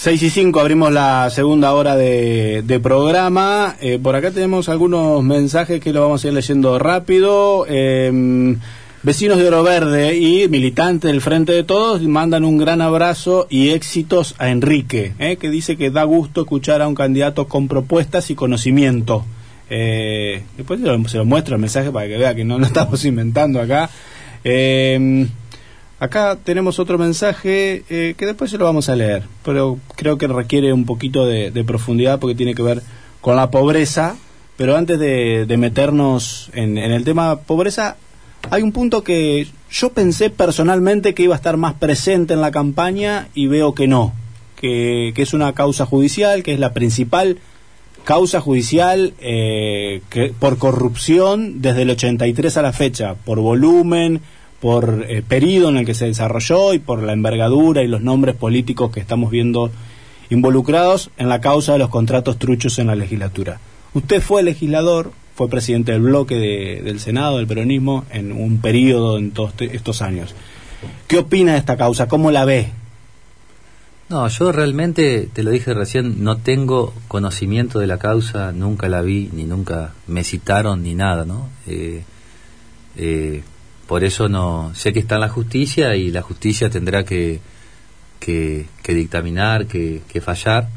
6 y 5 abrimos la segunda hora de, programa. Eh, por acá tenemos algunos mensajes que lo vamos a ir leyendo rápido. Em, vecinos de Oro Verde y militantes del Frente de Todos mandan un gran abrazo y éxitos a Enrique, eh, que dice que da gusto escuchar a un candidato con propuestas y conocimiento. Eh, después se lo, se muestro el mensaje para que vea que no lo estamos inventando acá. Eh, Acá tenemos otro mensaje eh, que después se lo vamos a leer, pero creo que requiere un poquito de, profundidad porque tiene que ver con la pobreza. Pero antes de, meternos en, el tema pobreza, hay un punto que yo pensé personalmente que iba a estar más presente en la campaña y veo que no, que, es una causa judicial, que es la principal causa judicial eh, que, por corrupción desde el 83 a la fecha, por volumen, por el eh, periodo en el que se desarrolló y por la envergadura y los nombres políticos que estamos viendo involucrados en la causa de los contratos truchos en la legislatura. Usted fue legislador, fue presidente del bloque del Senado, del peronismo, en un periodo en todos estos años. ¿Qué opina de esta causa? ¿Cómo la ve? No, yo realmente, te lo dije recién, no tengo conocimiento de la causa, nunca la vi, ni nunca me citaron, ni nada, ¿no? Eh, eh, por eso no sé que está en la justicia y la justicia tendrá que, que, dictaminar, que, fallar.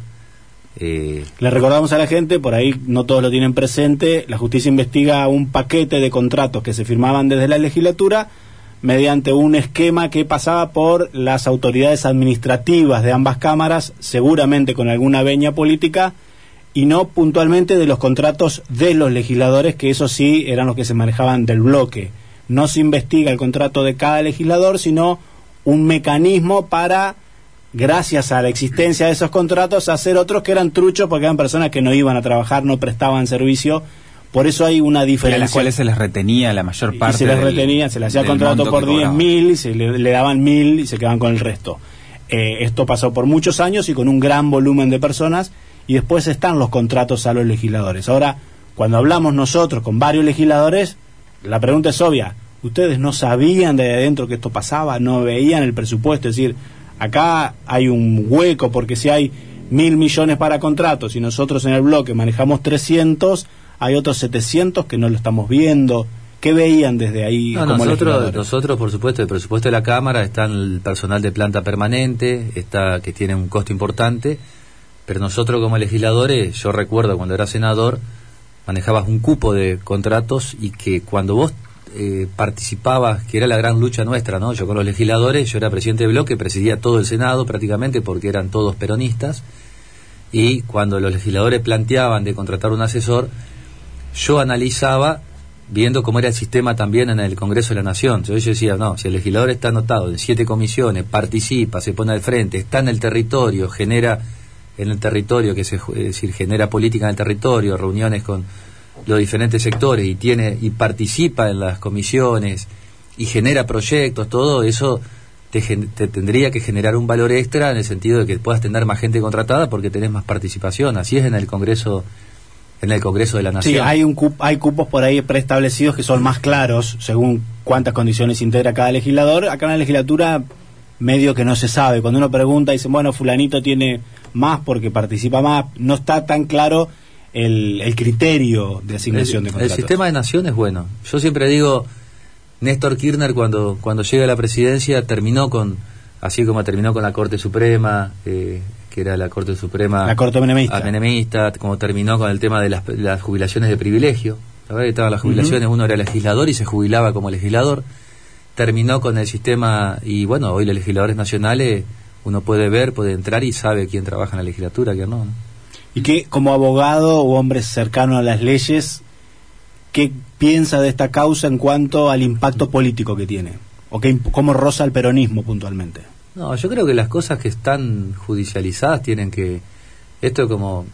Eh, Le recordamos a la gente, por ahí no todos lo tienen presente, la justicia investiga un paquete de contratos que se firmaban desde la legislatura mediante un esquema que pasaba por las autoridades administrativas de ambas cámaras, seguramente con alguna veña política, y no puntualmente de los contratos de los legisladores, que eso sí eran los que se manejaban del bloque no se investiga el contrato de cada legislador, sino un mecanismo para, gracias a la existencia de esos contratos, hacer otros que eran truchos porque eran personas que no iban a trabajar, no prestaban servicio. Por eso hay una diferencia. Y a las cuales se les retenía la mayor parte. Y se les retenía, se les hacía contrato por 10.000, se le, daban 1.000 y se quedaban con el resto. Eh, esto pasó por muchos años y con un gran volumen de personas y después están los contratos a los legisladores. Ahora, cuando hablamos nosotros con varios legisladores, la pregunta es obvia. ¿Ustedes no sabían de adentro que esto pasaba? ¿No veían el presupuesto? Es decir, acá hay un hueco porque si hay mil millones para contratos y nosotros en el bloque manejamos 300, hay otros 700 que no lo estamos viendo. ¿Qué veían desde ahí? nosotros, nosotros, por supuesto, el presupuesto de la Cámara está el personal de planta permanente, está que tiene un costo importante, pero nosotros como legisladores, yo recuerdo cuando era senador, manejabas un cupo de contratos y que cuando vos eh, participabas, que era la gran lucha nuestra, ¿no? Yo con los legisladores, yo era presidente de bloque, presidía todo el Senado prácticamente porque eran todos peronistas y cuando los legisladores planteaban de contratar un asesor, yo analizaba viendo cómo era el sistema también en el Congreso de la Nación. Yo decía, no, si el legislador está anotado en siete comisiones, participa, se pone al frente, está en el territorio, genera en el territorio, que se, es decir, genera política en el territorio, reuniones con los diferentes sectores y tiene y participa en las comisiones y genera proyectos, todo eso te, tendría que generar un valor extra en el sentido de que puedas tener más gente contratada porque tenés más participación. Así es en el Congreso en el Congreso de la Nación. Sí, hay, un hay cupos por ahí preestablecidos que son más claros según cuántas condiciones integra cada legislador. Acá en la legislatura medio que no se sabe. Cuando uno pregunta, dice, bueno, fulanito tiene más porque participa más, no está tan claro el, el criterio de asignación de contratos. El sistema de nación es bueno. Yo siempre digo, Néstor Kirchner cuando, cuando llega a la presidencia terminó con, así como terminó con la Corte Suprema, eh, que era la Corte Suprema... La Corte Menemista. Menemista, como terminó con el tema de las, las jubilaciones de privilegio. La verdad que estaban las jubilaciones, uno era legislador y se jubilaba como legislador. Terminó con el sistema, y bueno, hoy los legisladores nacionales uno puede ver, puede entrar y sabe quién trabaja en la legislatura, quién no. Y que como abogado o hombre cercano a las leyes, ¿qué piensa de esta causa en cuanto al impacto político que tiene? ¿O que, cómo roza el peronismo puntualmente? No, yo creo que las cosas que están judicializadas tienen que... Esto como...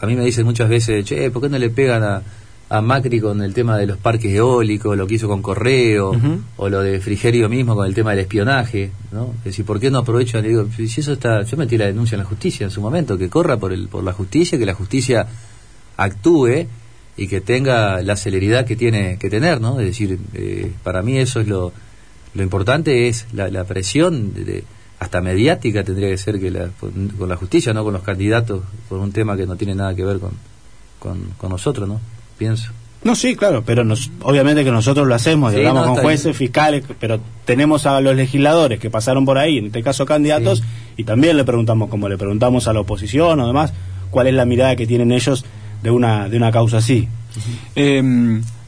A mí me dicen muchas veces, che, ¿por qué no le pegan a, a Macri con el tema de los parques eólicos, lo que hizo con Correo, o lo de Frigerio mismo con el tema del espionaje, ¿no? Es decir, ¿por qué no aprovechan? Digo, si eso está, yo metí la denuncia en la justicia en su momento, que corra por el, por la justicia, que la justicia actúe y que tenga la celeridad que tiene que tener, ¿no? Es decir, eh, para mí eso es lo, lo importante es la, presión de, hasta mediática tendría que ser que la, con, con la justicia, no con los candidatos, por un tema que no tiene nada que ver con, con, con nosotros, ¿no? Pienso. No, sí, claro, pero nos, obviamente que nosotros lo hacemos, y Sí, hablamos no, con jueces, fiscales, pero tenemos a los legisladores que pasaron por ahí, en este caso candidatos, Sí. y también le preguntamos, como le preguntamos a la oposición o demás, cuál es la mirada que tienen ellos de una, de una causa así. Eh,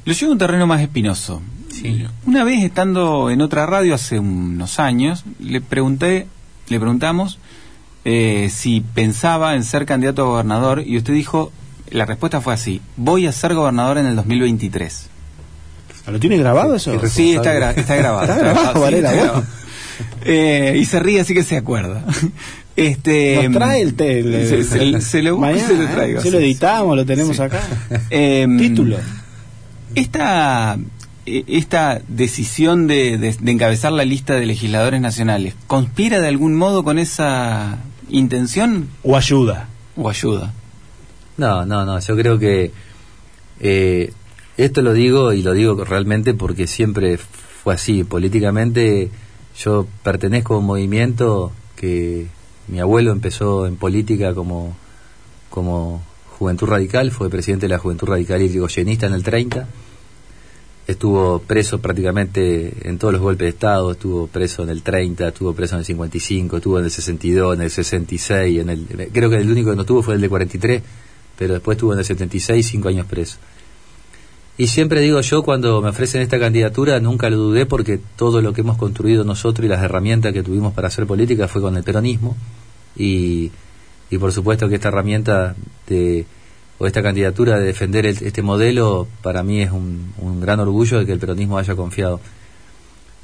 lo llevo a un terreno más espinoso. Sí. Una vez estando en otra radio hace unos años, le pregunté, le preguntamos eh, si pensaba en ser candidato a gobernador y usted dijo, la respuesta fue así, voy a ser gobernador en el 2023. ¿Lo tiene grabado eso? Sí, está, gra- está grabado. Está grabado, sí, está grabado. Eh, y se ríe así que se acuerda. Este, Nos trae el, el- se, se- se lo mañana, se lo ¿eh? traigo. Si lo editamos, lo tenemos Sí. acá. Em, Título. Esta, eh, esta decisión de, de- de encabezar la lista de legisladores nacionales, ¿conspira de algún modo con esa intención O ayuda. o ayuda? No, no, no, yo creo que eh, esto lo digo y lo digo realmente porque siempre fue así. Políticamente yo pertenezco a un movimiento que mi abuelo empezó en política como, como Juventud Radical, fue presidente de la Juventud Radical y Rigoyenista en el 30. Estuvo preso prácticamente en todos los golpes de Estado, estuvo preso en el 30, estuvo preso en el 55, estuvo en el 62, en el 66, en el, creo que el único que no estuvo fue el de 43, pero después estuvo en el 76, cinco años preso. Y siempre digo yo, cuando me ofrecen esta candidatura, nunca lo dudé porque todo lo que hemos construido nosotros y las herramientas que tuvimos para hacer política fue con el peronismo. Y, y por supuesto que esta herramienta de, o esta candidatura de defender el- este modelo, para mí es un, un gran orgullo de que el peronismo haya confiado.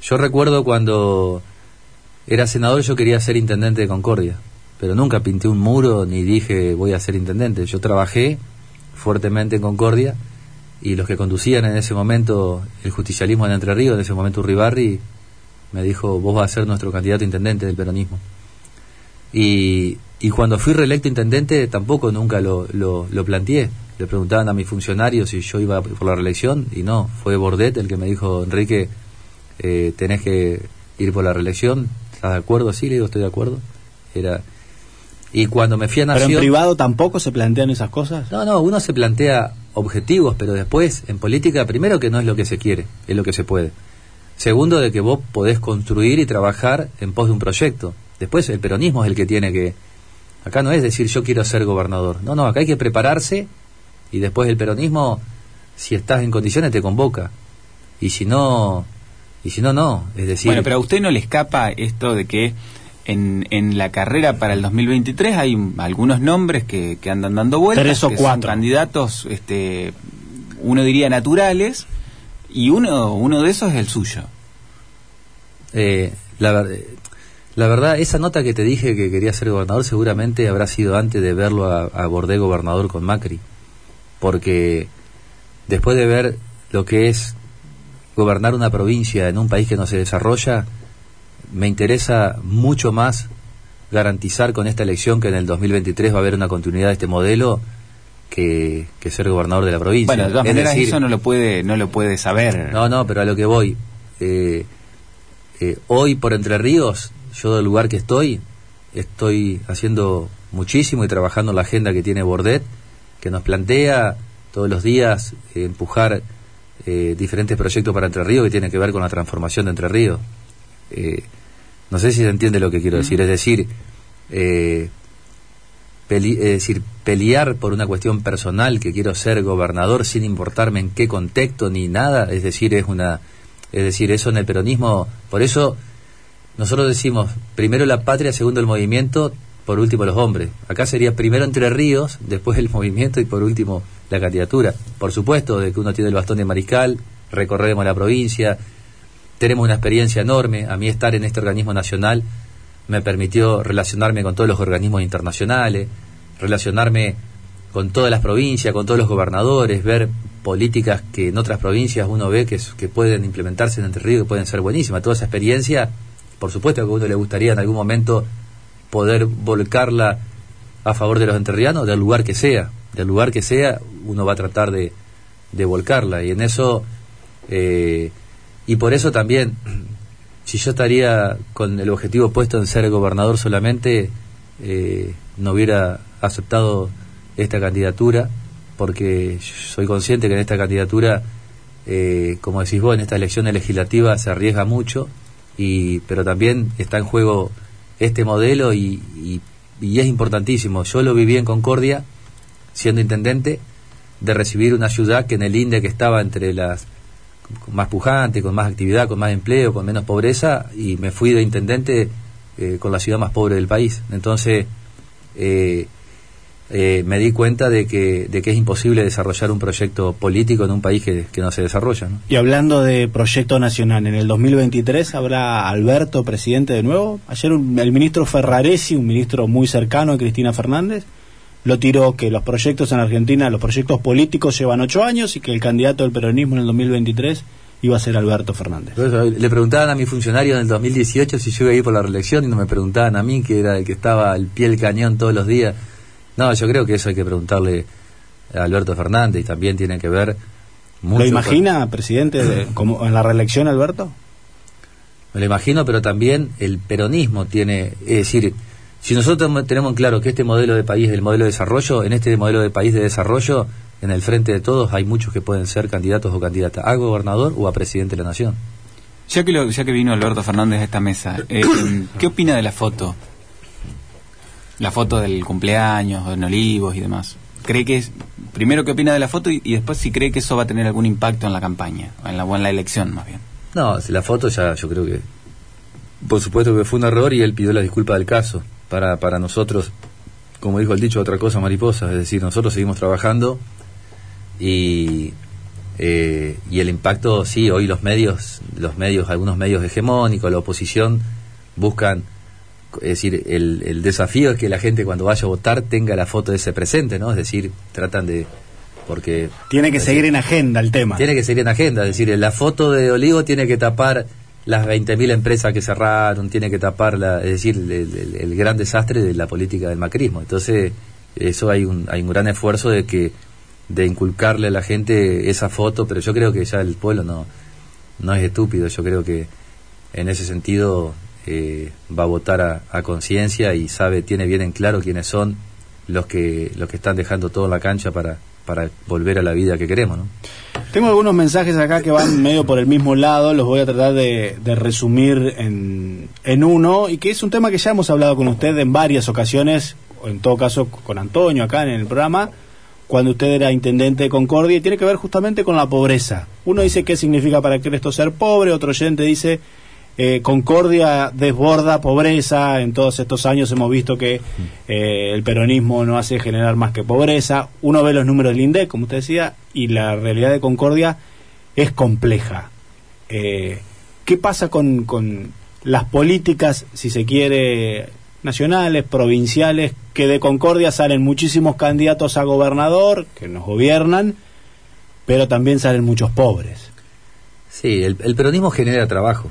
Yo recuerdo cuando era senador, yo quería ser intendente de Concordia, pero nunca pinté un muro ni dije voy a ser intendente. Yo trabajé fuertemente en Concordia y los que conducían en ese momento el justicialismo en Entre Ríos, en ese momento Uribarri, me dijo, vos vas a ser nuestro candidato intendente del peronismo. Y, y cuando fui reelecto intendente tampoco nunca lo, lo, lo planteé. Le preguntaban a mis funcionarios si yo iba por la reelección y no, fue Bordet el que me dijo, Enrique, eh, tenés que ir por la reelección. ¿Estás de acuerdo? Sí, le digo, estoy de acuerdo. Era... Y cuando me fui a Pero en privado tampoco se plantean esas cosas. No, no, uno se plantea objetivos, pero después, en política, primero que no es lo que se quiere, es lo que se puede. Segundo, de que vos podés construir y trabajar en pos de un proyecto. Después, el peronismo es el que tiene que... Acá no es decir yo quiero ser gobernador. No, no, acá hay que prepararse y después el peronismo, si estás en condiciones, te convoca. Y si no, y si no, no. Es decir, Bueno, pero a usted no le escapa esto de que en, en la carrera para el 2023 hay algunos nombres que, que andan dando vueltas, Tres o que son cuatro. candidatos, este, uno diría naturales, y uno, uno de esos es el suyo. Eh, la verdad, esa nota que te dije que quería ser gobernador seguramente habrá sido antes de verlo a, a Bordé gobernador con Macri. Porque después de ver lo que es gobernar una provincia en un país que no se desarrolla, me interesa mucho más garantizar con esta elección que en el 2023 va a haber una continuidad de este modelo que, que ser gobernador de la provincia. Bueno, de todas Es maneras decir, eso no lo puede, no lo puede saber. no, no, pero a lo que voy. eh, eh, hoy por Entre Ríos, yo del lugar que estoy, estoy haciendo muchísimo y trabajando en la agenda que tiene Bordet, que nos plantea todos los días eh, empujar eh, diferentes proyectos para Entre Ríos que tienen que ver con la transformación de Entre Ríos. No sé si se entiende lo que quiero decir, es decir, eh, peli- es decir, pelear por una cuestión personal que quiero ser gobernador sin importarme en qué contexto ni nada, es decir, es una es decir, eso en el peronismo, por eso nosotros decimos primero la patria, segundo el movimiento, por último los hombres. Acá sería primero Entre Ríos, después el movimiento y por último la candidatura. Por supuesto, de que uno tiene el bastón de mariscal, recorremos la provincia, tenemos una experiencia enorme. A mí estar en este organismo nacional me permitió relacionarme con todos los organismos internacionales, relacionarme con todas las provincias, con todos los gobernadores, ver políticas que en otras provincias uno ve que, pueden implementarse en Entre Ríos, que pueden ser buenísimas. Toda esa experiencia, por supuesto que a uno le gustaría en algún momento poder volcarla a favor de los entrerrianos, del lugar que sea, del lugar que sea, uno va a tratar de, de volcarla. Y en eso, eh, y por eso también, si yo estaría con el objetivo puesto en ser gobernador solamente, eh, no hubiera aceptado esta candidatura, porque soy consciente que en esta candidatura, eh, como decís vos, en esta elección legislativa se arriesga mucho, y, pero también está en juego este modelo y, y, y es importantísimo. Yo lo viví en Concordia, siendo intendente, de recibir una ciudad que en el INDE que estaba entre las más pujante, con más actividad, con más empleo, con menos pobreza, y me fui de intendente eh, con la ciudad más pobre del país. Entonces, eh, eh, me di cuenta de que, de que es imposible desarrollar un proyecto político en un país que, que no se desarrolla. Y hablando de proyecto nacional, ¿en el 2023 habrá Alberto presidente de nuevo? Ayer un, el ministro Ferraresi, un ministro muy cercano a Cristina Fernández, lo tiró que los proyectos en Argentina, los proyectos políticos llevan ocho años y que el candidato del peronismo en el 2023 iba a ser Alberto Fernández. Le preguntaban a mi funcionario en el 2018 si yo iba a ir por la reelección y no me preguntaban a mí, que era el que estaba al pie del cañón todos los días. No, yo creo que eso hay que preguntarle a Alberto Fernández y también tiene que ver mucho. ¿Lo imagina, con... presidente, de, como en la reelección, Alberto? Me lo imagino, pero también el peronismo tiene, es decir, si nosotros tenemos claro que este modelo de país es el modelo de desarrollo, en este modelo de país de desarrollo, en el frente de todos hay muchos que pueden ser candidatos o candidatas a gobernador o a presidente de la nación. Ya que, lo, ya que vino Alberto Fernández a esta mesa, eh, ¿qué opina de la foto? La foto del cumpleaños, en Olivos y demás. ¿Cree que es, primero qué opina de la foto y, y, después si cree que eso va a tener algún impacto en la campaña, en la, o en la elección más bien? No, la foto ya yo creo que, por supuesto que fue un error y él pidió la disculpa del caso para, para nosotros, como dijo el dicho, otra cosa mariposa, es decir, nosotros seguimos trabajando y, eh, y el impacto, sí, hoy los medios, los medios, algunos medios hegemónicos, la oposición, buscan, es decir, el, el desafío es que la gente cuando vaya a votar tenga la foto de ese presente, ¿no? Es decir, tratan de porque tiene que seguir en agenda el tema. Tiene que seguir en agenda, es decir, la foto de Olivo tiene que tapar las 20.000 empresas que cerraron, tiene que tapar, la, es decir, el, gran desastre de la política del macrismo. Entonces, eso hay un, hay un gran esfuerzo de que de inculcarle a la gente esa foto, pero yo creo que ya el pueblo no, no es estúpido, yo creo que en ese sentido eh, va a votar a, a conciencia y sabe, tiene bien en claro quiénes son los que, los que están dejando todo en la cancha para, para volver a la vida que queremos. Tengo algunos mensajes acá que van medio por el mismo lado, los voy a tratar de, de resumir en, en, uno, y que es un tema que ya hemos hablado con usted en varias ocasiones, o en todo caso con Antonio acá en el programa, cuando usted era intendente de Concordia, y tiene que ver justamente con la pobreza. Uno dice qué significa para esto ser pobre, otro oyente dice eh, Concordia desborda pobreza, en todos estos años hemos visto que eh, el peronismo no hace generar más que pobreza, uno ve los números del INDEC, como usted decía, y la realidad de Concordia es compleja. Eh, ¿Qué pasa con, con las políticas, si se quiere, nacionales, provinciales, que de Concordia salen muchísimos candidatos a gobernador, que nos gobiernan, pero también salen muchos pobres? Sí, el, el peronismo genera trabajo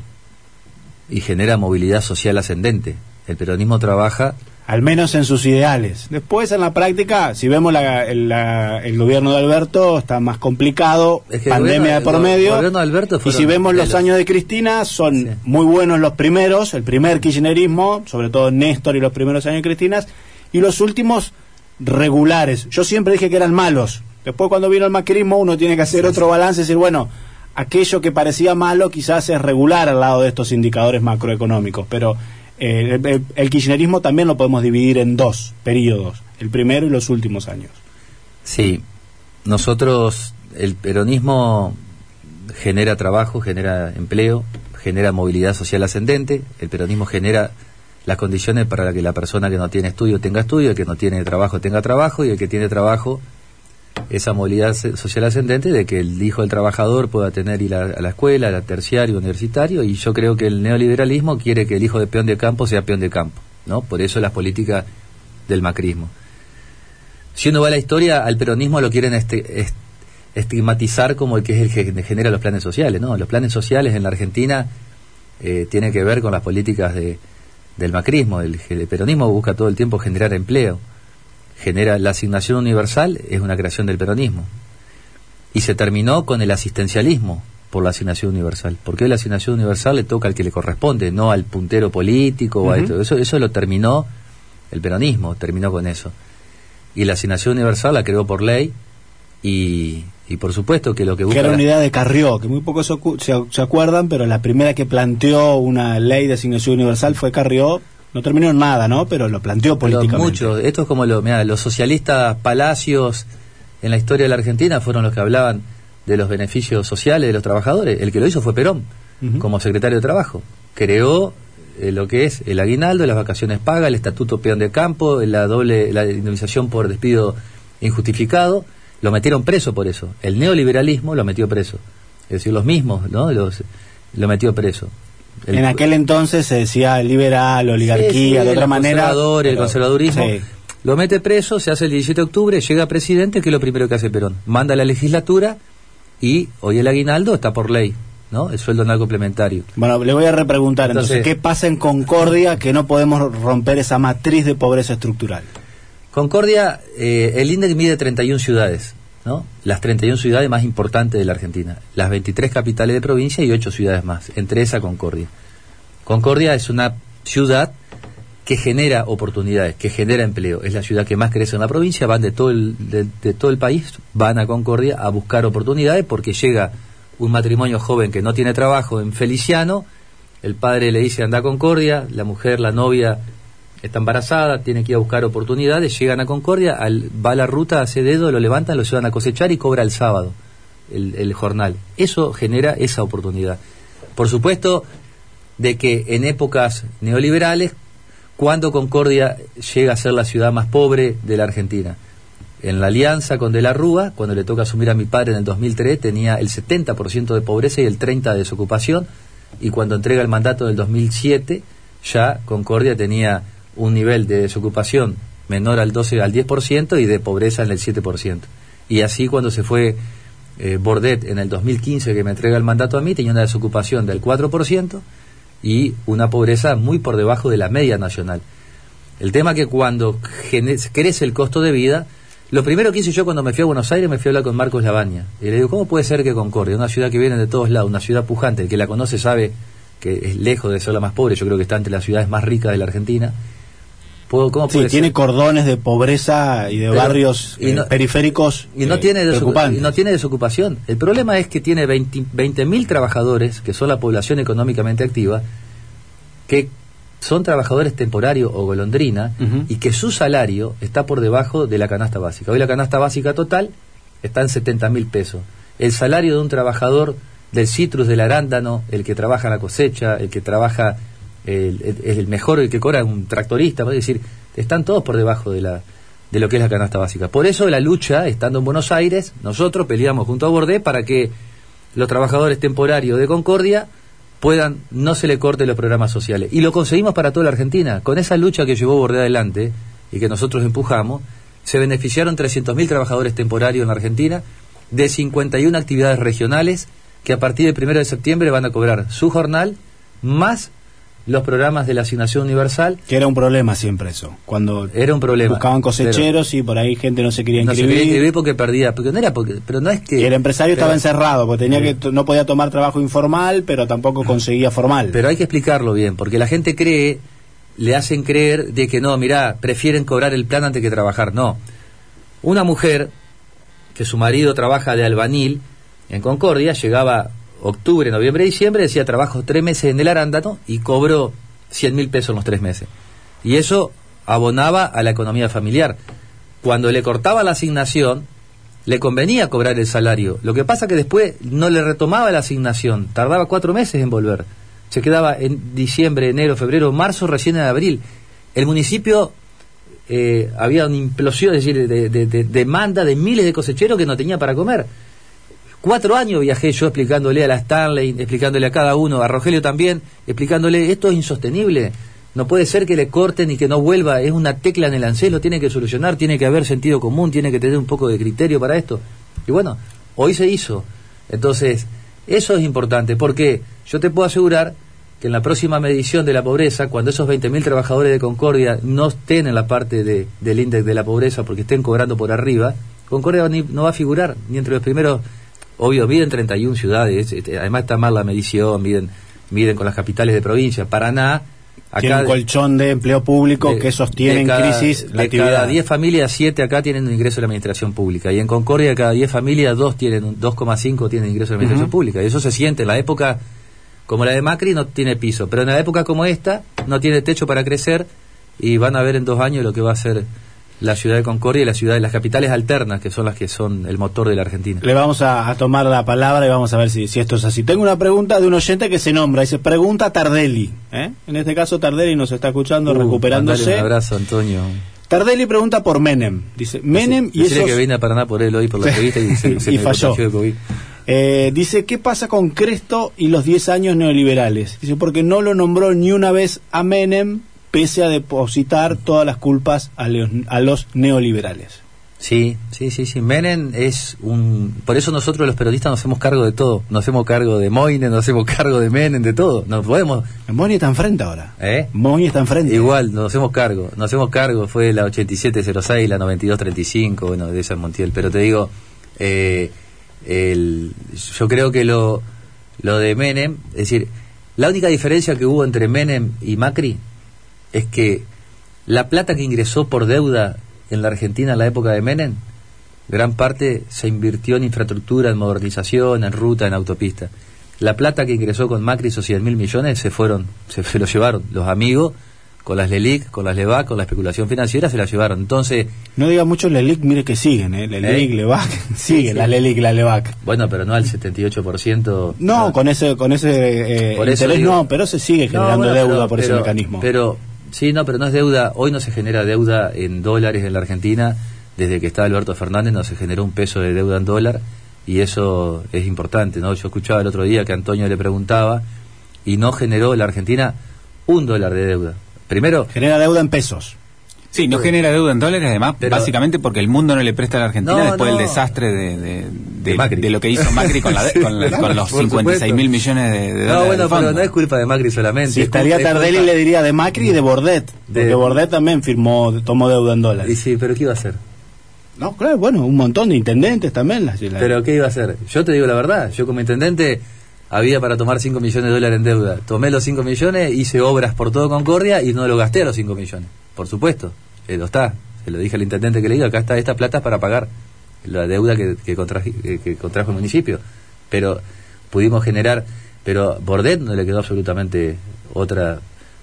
y genera movilidad social ascendente. El peronismo trabaja al menos en sus ideales. Después, en la práctica, si vemos la, el, la, el, gobierno de Alberto, está más complicado, es que pandemia gobierno, de por medio. Gobierno de Alberto y si vemos los años de Cristina, son sí. muy buenos los primeros, el primer kirchnerismo, sobre todo Néstor y los primeros años de Cristina, y los últimos regulares. Yo siempre dije que eran malos. Después, cuando vino el macrismo, uno tiene que hacer sí, otro balance y decir, bueno, aquello que parecía malo quizás es regular al lado de estos indicadores macroeconómicos, pero eh, el, el, kirchnerismo también lo podemos dividir en dos periodos, el primero y los últimos años. Sí, nosotros, el peronismo genera trabajo, genera empleo, genera movilidad social ascendente, el peronismo genera las condiciones para que la persona que no tiene estudio tenga estudio, el que no tiene trabajo tenga trabajo y el que tiene trabajo esa movilidad social ascendente de que el hijo del trabajador pueda tener ir a, la escuela, a la terciario, universitario, y yo creo que el neoliberalismo quiere que el hijo de peón de campo sea peón de campo, ¿no? Por eso las políticas del macrismo. Si uno va a la historia, al peronismo lo quieren este, est estigmatizar como el que es el que genera los planes sociales, ¿no? Los planes sociales en la Argentina eh, tienen que ver con las políticas de, del macrismo, el peronismo busca todo el tiempo generar empleo genera la asignación universal es una creación del peronismo y se terminó con el asistencialismo por la asignación universal. Porque hoy la asignación universal le toca al que le corresponde, no al puntero político o a esto. Eso, eso lo terminó el peronismo, terminó con eso. Y la asignación universal la creó por ley y, y por supuesto que lo que busca... Que era una idea de Carrió, que muy pocos se, se acuerdan, pero la primera que planteó una ley de asignación universal fue Carrió. No terminó en nada, ¿no? Pero lo planteó políticamente. mucho, esto es como lo, mirá, los socialistas palacios en la historia de la Argentina fueron los que hablaban de los beneficios sociales de los trabajadores. El que lo hizo fue Perón, como secretario de Trabajo. Creó eh, lo que es el aguinaldo, las vacaciones pagas, el estatuto peón de campo, la doble la indemnización por despido injustificado. Lo metieron preso por eso. El neoliberalismo lo metió preso. Es decir, los mismos, ¿no? Los, lo metió preso. El- En aquel entonces se decía liberal, oligarquía, Sí, sí, de otra los manera. conservadores, el pero- conservadurismo. sí. Lo mete preso, se hace el 17 de octubre, llega presidente, que es lo primero que hace Perón. Manda a la legislatura y hoy el aguinaldo está por ley, ¿no? El sueldo anual complementario. Bueno, le voy a repreguntar entonces, Entonces- ¿qué pasa en Concordia que no podemos romper esa matriz de pobreza estructural? Concordia, eh, el INDEC mide 31 ciudades, ¿no? Las 31 ciudades más importantes de la Argentina. Las 23 capitales de provincia y 8 ciudades más, entre esa Concordia. Concordia es una ciudad que genera oportunidades, que genera empleo. Es la ciudad que más crece en la provincia, van de todo el, de, de todo el país, van a Concordia a buscar oportunidades porque llega un matrimonio joven que no tiene trabajo en Feliciano, el padre le dice anda a Concordia, la mujer, la novia está embarazada, tiene que ir a buscar oportunidades, llegan a Concordia, al- va a la ruta, hace dedo, lo levantan, lo llevan a cosechar y cobra el sábado el, el jornal. Eso genera esa oportunidad. Por supuesto, de que en épocas neoliberales, cuando Concordia llega a ser la ciudad más pobre de la Argentina. En la alianza con De la Rúa, cuando le toca asumir a mi padre en el 2003, tenía el 70% de pobreza y el 30% de desocupación, y cuando entrega el mandato del 2007, ya Concordia tenía un nivel de desocupación menor al 12 al 10% y de pobreza en el 7%. Y así cuando se fue eh, Bordet en el 2015 que me entrega el mandato a mí, tenía una desocupación del 4% y una pobreza muy por debajo de la media nacional. El tema que cuando crece el costo de vida, lo primero que hice yo cuando me fui a Buenos Aires me fui a hablar con Marcos Labaña. Y le digo, ¿cómo puede ser que Concordia, una ciudad que viene de todos lados, una ciudad pujante, el que la conoce sabe que es lejos de ser la más pobre, yo creo que está entre las ciudades más ricas de la Argentina, ¿puedo- ¿cómo Sí, tiene cordones de pobreza y de Pero- barrios y eh, periféricos y no, eh, tiene y no tiene desocupación. El problema es que tiene 20 mil trabajadores, que son la población económicamente activa, que son trabajadores temporarios o golondrina y que su salario está por debajo de la canasta básica. Hoy la canasta básica total está en 70 mil pesos. El salario de un trabajador del citrus, del arándano, el que trabaja en la cosecha, el que trabaja, el, el- mejor, el que cobra un tractorista, es decir, están todos por debajo de la de lo que es la canasta básica. Por eso la lucha, estando en Buenos Aires, nosotros peleamos junto a Bordé para que los trabajadores temporarios de Concordia puedan, no se le corte los programas sociales. Y lo conseguimos para toda la Argentina. Con esa lucha que llevó Bordé adelante y que nosotros empujamos, se beneficiaron 300.000 trabajadores temporarios en la Argentina de 51 actividades regionales que a partir del 1 de septiembre van a cobrar su jornal más los programas de la asignación universal. Que era un problema siempre eso. Cuando Era un problema. buscaban cosecheros y por ahí gente no se quería No se inscribir. quería inscribir porque perdía, porque no era porque, pero no es que y el empresario pero- estaba encerrado porque tenía que no podía tomar trabajo informal, pero tampoco conseguía formal. Pero hay que explicarlo bien, porque la gente cree, le hacen creer de que no, mirá, prefieren cobrar el plan antes que trabajar. No. Una mujer que su marido trabaja de albanil en Concordia, llegaba octubre, noviembre, diciembre, decía trabajo tres meses en el arándano y cobró 100 mil pesos en los tres meses. Y eso abonaba a la economía familiar. Cuando le cortaba la asignación, le convenía cobrar el salario. Lo que pasa que después no le retomaba la asignación, tardaba cuatro meses en volver. Se quedaba en diciembre, enero, febrero, marzo, recién en abril. El municipio eh, había una implosión, es decir, de, de- de demanda de miles de cosecheros que no tenía para comer. Cuatro años viajé yo explicándole a la Stanley, explicándole a cada uno, a Rogelio también, explicándole esto es insostenible. No puede ser que le corten y que no vuelva, es una tecla en el ANSES, lo tiene que solucionar, tiene que haber sentido común, tiene que tener un poco de criterio para esto. Y bueno, hoy se hizo. Entonces, eso es importante, porque yo te puedo asegurar que en la próxima medición de la pobreza, cuando esos 20.000 trabajadores de Concordia no estén en la parte de- del índice de la pobreza porque estén cobrando por arriba, Concordia no va a figurar ni entre los primeros obvio, miden 31 ciudades, este, además está mal la medición, miden, miden con las capitales de provincia. Paraná, Tiene un colchón de empleo público de- que sostiene en crisis la de actividad. cada 10 familias, 7 acá tienen un ingreso de la administración pública. Y en Concordia, cada 10 familias, 2 tienen, un- 2,5 tienen ingreso de la administración pública. Y eso se siente. En la época como la de Macri no tiene piso. Pero en la época como esta, no tiene techo para crecer. Y van a ver en dos años lo que va a ser la ciudad de Concordia y la ciudad de las capitales alternas, que son las que son el motor de la Argentina. Le vamos a, a tomar la palabra y vamos a ver si, si esto es así. Tengo una pregunta de un oyente que se nombra, dice, pregunta Tardelli. ¿eh? En este caso Tardelli nos está escuchando, Uh, recuperándose. Un abrazo, Antonio. Tardelli pregunta por Menem. Dice, Menem y esos... que vine a Paraná por él hoy por la entrevista y, se, se Y falló. Eh, dice, ¿qué pasa con Cresto y los 10 años neoliberales? Dice, porque no lo nombró ni una vez a Menem, pese a depositar todas las culpas a los, a los neoliberales. Sí, sí, sí, sí. Menem es un... Por eso nosotros los periodistas nos hacemos cargo de todo. Nos hacemos cargo de Moine, nos hacemos cargo de Menem, de todo. No podemos... Moni está enfrente ahora. ¿Eh? Moni está enfrente. Igual, nos hacemos cargo. Nos hacemos cargo. Fue la 8706, la 9235, bueno, de esa Montiel. Pero te digo, eh, el, yo creo que lo, lo de Menem, es decir, la única diferencia que hubo entre Menem y Macri es que la plata que ingresó por deuda en la Argentina en la época de Menem, gran parte se invirtió en infraestructura, en modernización, en ruta, en autopista. La plata que ingresó con Macri, esos 100 mil millones, se fueron, se, se los llevaron. Los amigos, con las LELIC, con las LEVAC, con la especulación financiera, se las llevaron. Entonces, No diga mucho Lelic, mire que siguen, ¿eh? Lelic, ¿Eh? Levac, siguen sí. la Lelic, la Levac. bueno, pero no al 78%. No, con ese, con ese eh, Por interés digo- no, pero se sigue No, generando bueno, deuda pero- por ese mecanismo. Pero, sí, no, pero no es deuda. Hoy no se genera deuda en dólares en la Argentina. Desde que está Alberto Fernández no se generó un peso de deuda en dólar y eso es importante, ¿no? Yo escuchaba el otro día que Antonio le preguntaba y no generó la Argentina un dólar de deuda. Primero, Genera deuda en pesos. Sí, no genera deuda en dólares, además, Pero- básicamente porque el mundo no le presta a la Argentina No, después no. del desastre de, de, de- De Macri. de lo que hizo Macri con, la de- con, la- con los por 56 mil millones de, de no, dólares bueno, pero no es culpa de Macri solamente. Si es estaría Tardelli culpa- le diría de Macri y de Bordet, De- porque Bordet también firmó, tomó deuda en Y dólares. sí, pero ¿qué iba a hacer? No, claro, bueno, un montón de intendentes también. las- las- Pero ¿qué iba a hacer? Yo te digo la verdad, yo como intendente había para tomar 5 millones de dólares en deuda. Tomé los 5 millones, hice obras por todo Concordia y no lo gasté a los 5 millones. Por supuesto, eh, lo está. Se lo dije al intendente que le diga, acá está esta plata para pagar la deuda que, que, contraji- eh, que contrajo el municipio. Pero pudimos generar, pero Bordet no le quedó absolutamente otra...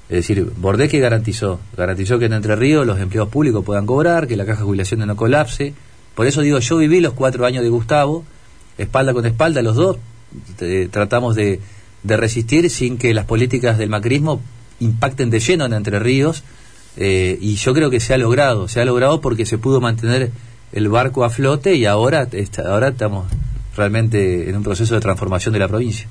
Es decir, Bordet que garantizó, garantizó que en Entre Ríos los empleados públicos puedan cobrar, que la caja de jubilaciones no colapse. Por eso digo, yo viví los cuatro años de Gustavo, espalda con espalda, los dos eh, tratamos de, de resistir sin que las políticas del macrismo impacten de lleno en Entre Ríos eh, y yo creo que se ha logrado, se ha logrado porque se pudo mantener el barco a flote y ahora, está- ahora estamos realmente en un proceso de transformación de la provincia.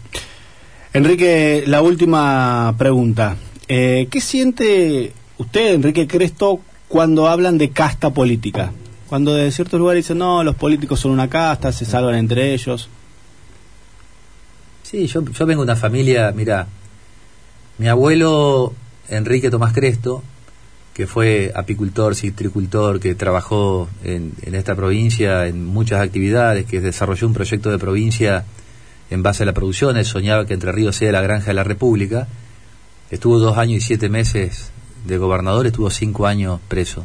Enrique, la última pregunta. Eh, ¿Qué siente usted, Enrique Cresto, cuando hablan de casta política? Cuando de ciertos lugares dicen, no, los políticos son una casta, se salvan entre ellos. Sí, yo, yo vengo de una familia, mira, mi abuelo Enrique Tomás Cresto, que fue apicultor, citricultor, que trabajó en, en esta provincia en muchas actividades, que desarrolló un proyecto de provincia en base a la producción, él soñaba que Entre Ríos sea la granja de la República, estuvo dos años y siete meses de gobernador, estuvo cinco años preso.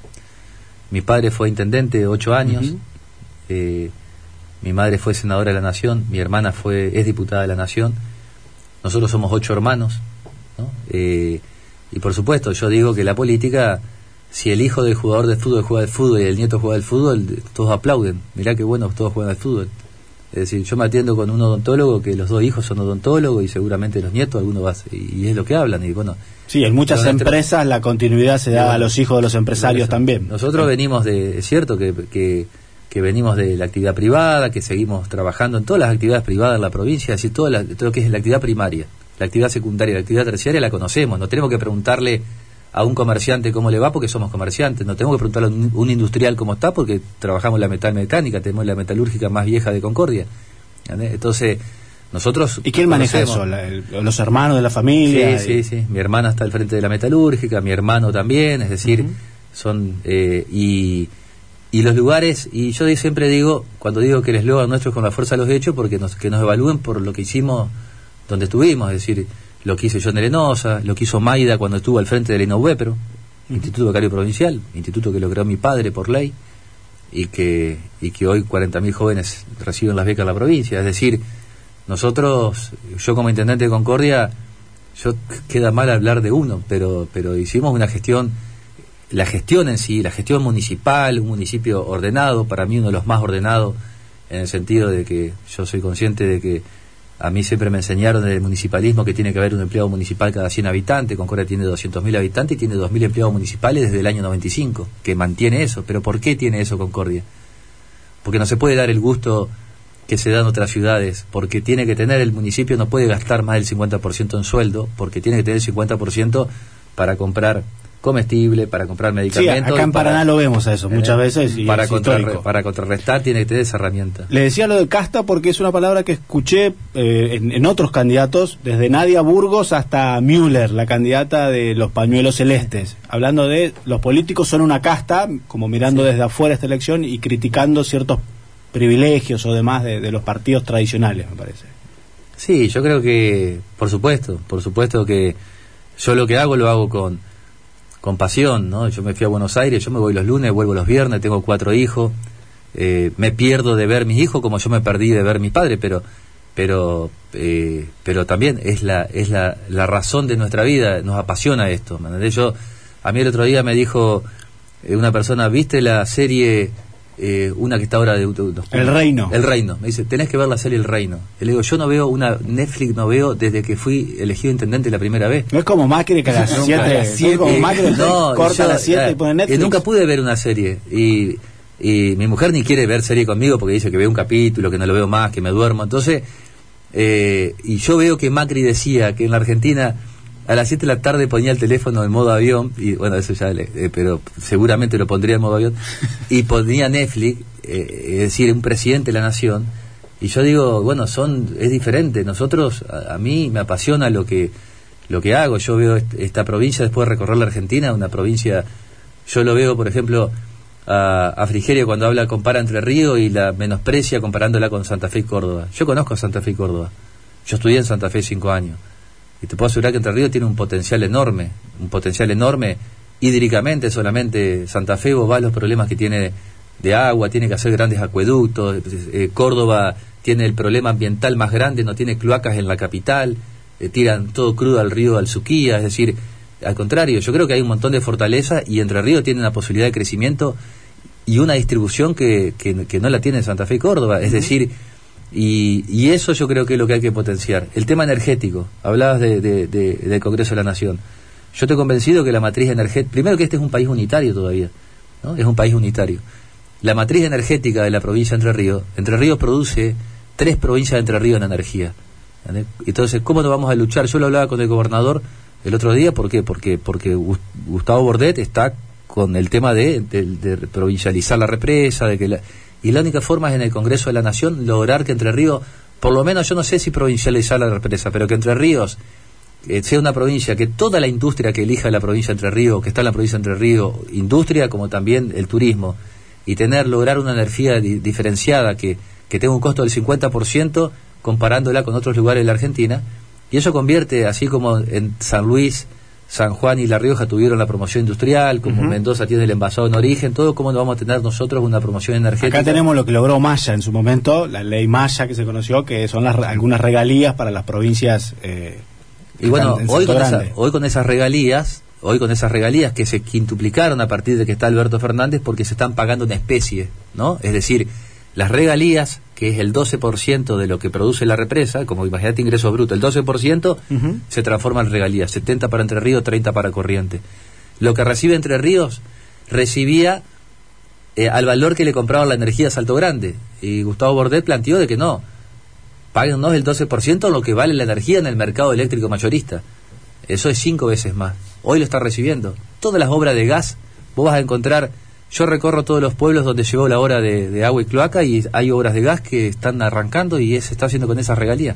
Mi padre fue intendente ocho años, eh, mi madre fue senadora de la Nación, mi hermana fue es diputada de la Nación, nosotros somos ocho hermanos, ¿no? Eh, y por supuesto, yo digo que la política, si el hijo del jugador de fútbol juega al fútbol y el nieto juega al fútbol, todos aplauden. Mirá qué bueno, todos juegan al fútbol. Es decir, yo me atiendo con un odontólogo que los dos hijos son odontólogos y seguramente los nietos, algunos va a ser- y es lo que hablan. Y bueno, Sí, en muchas empresas la continuidad se da Bueno, a los hijos de los empresarios Eso. también. Nosotros venimos de, es cierto que, que, que venimos de la actividad privada, que seguimos trabajando en todas las actividades privadas en la provincia, es decir, todo, la- todo lo que es la actividad primaria, la actividad secundaria, la actividad terciaria la conocemos, no tenemos que preguntarle a un comerciante cómo le va porque somos comerciantes, no tenemos que preguntarle a un, un industrial cómo está porque trabajamos la metal mecánica, tenemos la metalúrgica más vieja de Concordia. ¿entendés? Entonces, nosotros... ¿Y quién maneja eso? La- el- ¿Los hermanos de la familia? Sí, sí, sí. Mi hermana está al frente de la metalúrgica, mi hermano también, es decir, son. eh, y, y y los lugares, y yo siempre digo, cuando digo que el eslogan nuestro es con la fuerza de los hechos, porque nos, que nos evalúen por lo que hicimos donde estuvimos, es decir, lo que hizo John de Lenosa, lo que hizo Maida cuando estuvo al frente del INOVEPRO, Instituto Becario Provincial, instituto que lo creó mi padre por ley, y que, y que hoy 40.000 jóvenes reciben las becas en la provincia. Es decir, nosotros, yo como intendente de Concordia, yo queda mal hablar de uno, pero, pero hicimos una gestión la gestión en sí, la gestión municipal, un municipio ordenado, para mí uno de los más ordenados, en el sentido de que yo soy consciente de que a mí siempre me enseñaron en el municipalismo que tiene que haber un empleado municipal cada 100 habitantes, Concordia tiene 200.000 habitantes y tiene 2.000 empleados municipales desde el año 95, que mantiene eso. Pero ¿por qué tiene eso Concordia? Porque no se puede dar el gusto que se da en otras ciudades, porque tiene que tener, el municipio no puede gastar más del 50% en sueldo, porque tiene que tener el 50% para comprar comestible, para comprar medicamentos. Sí, acá en Paraná lo vemos a eso muchas eh, veces. Y para, para contrarrestar tiene que tener esa herramienta. Le decía lo de casta porque es una palabra que escuché eh, en, en, otros candidatos, desde Nadia Burgos hasta Müller, la candidata de los pañuelos celestes, hablando de los políticos son una casta, como mirando desde afuera esta elección y criticando ciertos privilegios o demás de, de los partidos tradicionales, me parece. Sí, yo creo que, por supuesto, por supuesto que yo lo que hago lo hago con con pasión, ¿no? Yo me fui a Buenos Aires, yo me voy los lunes, vuelvo los viernes, tengo cuatro hijos, eh, me pierdo de ver mis hijos como yo me perdí de ver mis padres, pero pero eh, pero también es la es la, la, razón de nuestra vida, nos apasiona esto. Yo a mí el otro día me dijo eh, una persona, ¿viste la serie eh, una que está ahora de, El Reino. El Reino. Me dice, tenés que ver la serie El Reino. le digo, yo no veo una Netflix, no veo desde que fui elegido intendente la primera vez. No es como Macri que a las 7 no, corta a las 7 y pone Netflix. nunca pude ver una serie y, y mi mujer ni quiere ver serie conmigo porque dice que veo un capítulo, que no lo veo más, que me duermo. Entonces, eh, y yo veo que Macri decía que en la Argentina a las 7 de la tarde ponía el teléfono en modo avión, y bueno, eso ya, eh, pero seguramente lo pondría en modo avión, y ponía Netflix, eh, es decir, un presidente de la nación, y yo digo, bueno, son es diferente, nosotros, a, mí me apasiona lo que, lo que hago, yo veo esta provincia después de recorrer la Argentina, una provincia, yo lo veo, por ejemplo, a, a Frigerio cuando habla, compara entre Río y la menosprecia comparándola con Santa Fe y Córdoba. Yo conozco a Santa Fe y Córdoba, yo estudié en Santa Fe cinco años y te puedo asegurar que Entre Ríos tiene un potencial enorme, un potencial enorme hídricamente solamente Santa Fe vos va los problemas que tiene de agua, tiene que hacer grandes acueductos, eh, Córdoba tiene el problema ambiental más grande, no tiene cloacas en la capital, eh, tiran todo crudo al río Alzuquía, es decir, al contrario, yo creo que hay un montón de fortaleza y Entre Ríos tiene una posibilidad de crecimiento y una distribución que, que, no la tiene Santa Fe y Córdoba, es decir, y, eso yo creo que es lo que hay que potenciar. El tema energético, hablabas de, del Congreso de la Nación. Yo estoy convencido que la matriz energética, primero que este es un país unitario todavía, ¿no? es un país unitario. La matriz energética de la provincia de Entre Ríos, Entre Ríos produce tres provincias de Entre Ríos en energía. Entonces, ¿cómo nos vamos a luchar? Yo lo hablaba con el gobernador el otro día, ¿por qué? Porque, porque Gustavo Bordet está con el tema de, de provincializar la represa, de que la, y la única forma es en el Congreso de la Nación lograr que Entre Ríos, por lo menos yo no sé si provincializar la represa, pero que Entre Ríos eh, sea una provincia, que toda la industria que elija la provincia de Entre Ríos, que está en la provincia de Entre Ríos, industria como también el turismo, y tener, lograr una energía diferenciada que, que tenga un costo del 50% comparándola con otros lugares de la Argentina, y eso convierte, así como en San Luis, San Juan y La Rioja tuvieron la promoción industrial, como Mendoza tiene el envasado en origen, todo como vamos a tener nosotros una promoción energética. Acá tenemos lo que logró Maya en su momento, la ley Maya que se conoció, que son las, algunas regalías para las provincias. Eh, y bueno, hoy con, hoy con esas regalías, hoy con esas regalías que se quintuplicaron a partir de que está Alberto Fernández porque se están pagando en especie, ¿no? Es decir, las regalías, que es el 12% de lo que produce la represa, como imagínate ingreso bruto, el 12% se transforma en regalías, 70 para Entre Ríos, 30 para Corriente. Lo que recibe Entre Ríos recibía eh, al valor que le compraban la energía a Salto Grande. Y Gustavo Bordet planteó de que no, páguennos el 12% lo que vale la energía en el mercado eléctrico mayorista. Eso es cinco veces más. Hoy lo está recibiendo. Todas las obras de gas, vos vas a encontrar yo recorro todos los pueblos donde llegó la hora de, agua y cloaca y hay obras de gas que están arrancando y se está haciendo con esa regalía.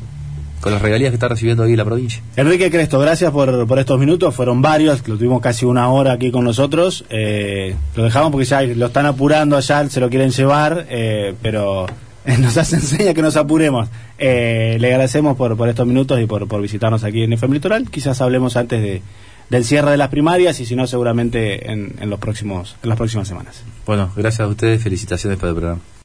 con las regalías que está recibiendo ahí la provincia. Enrique Cresto, gracias por, por estos minutos, fueron varios, lo tuvimos casi una hora aquí con nosotros, eh, lo dejamos porque ya lo están apurando allá, se lo quieren llevar, eh, pero nos hace enseña que nos apuremos. Eh, le agradecemos por, por estos minutos y por, por visitarnos aquí en FM Litoral, quizás hablemos antes de, del cierre de las primarias y si no seguramente en, en los próximos en las próximas semanas. Bueno, gracias a ustedes, felicitaciones por el programa.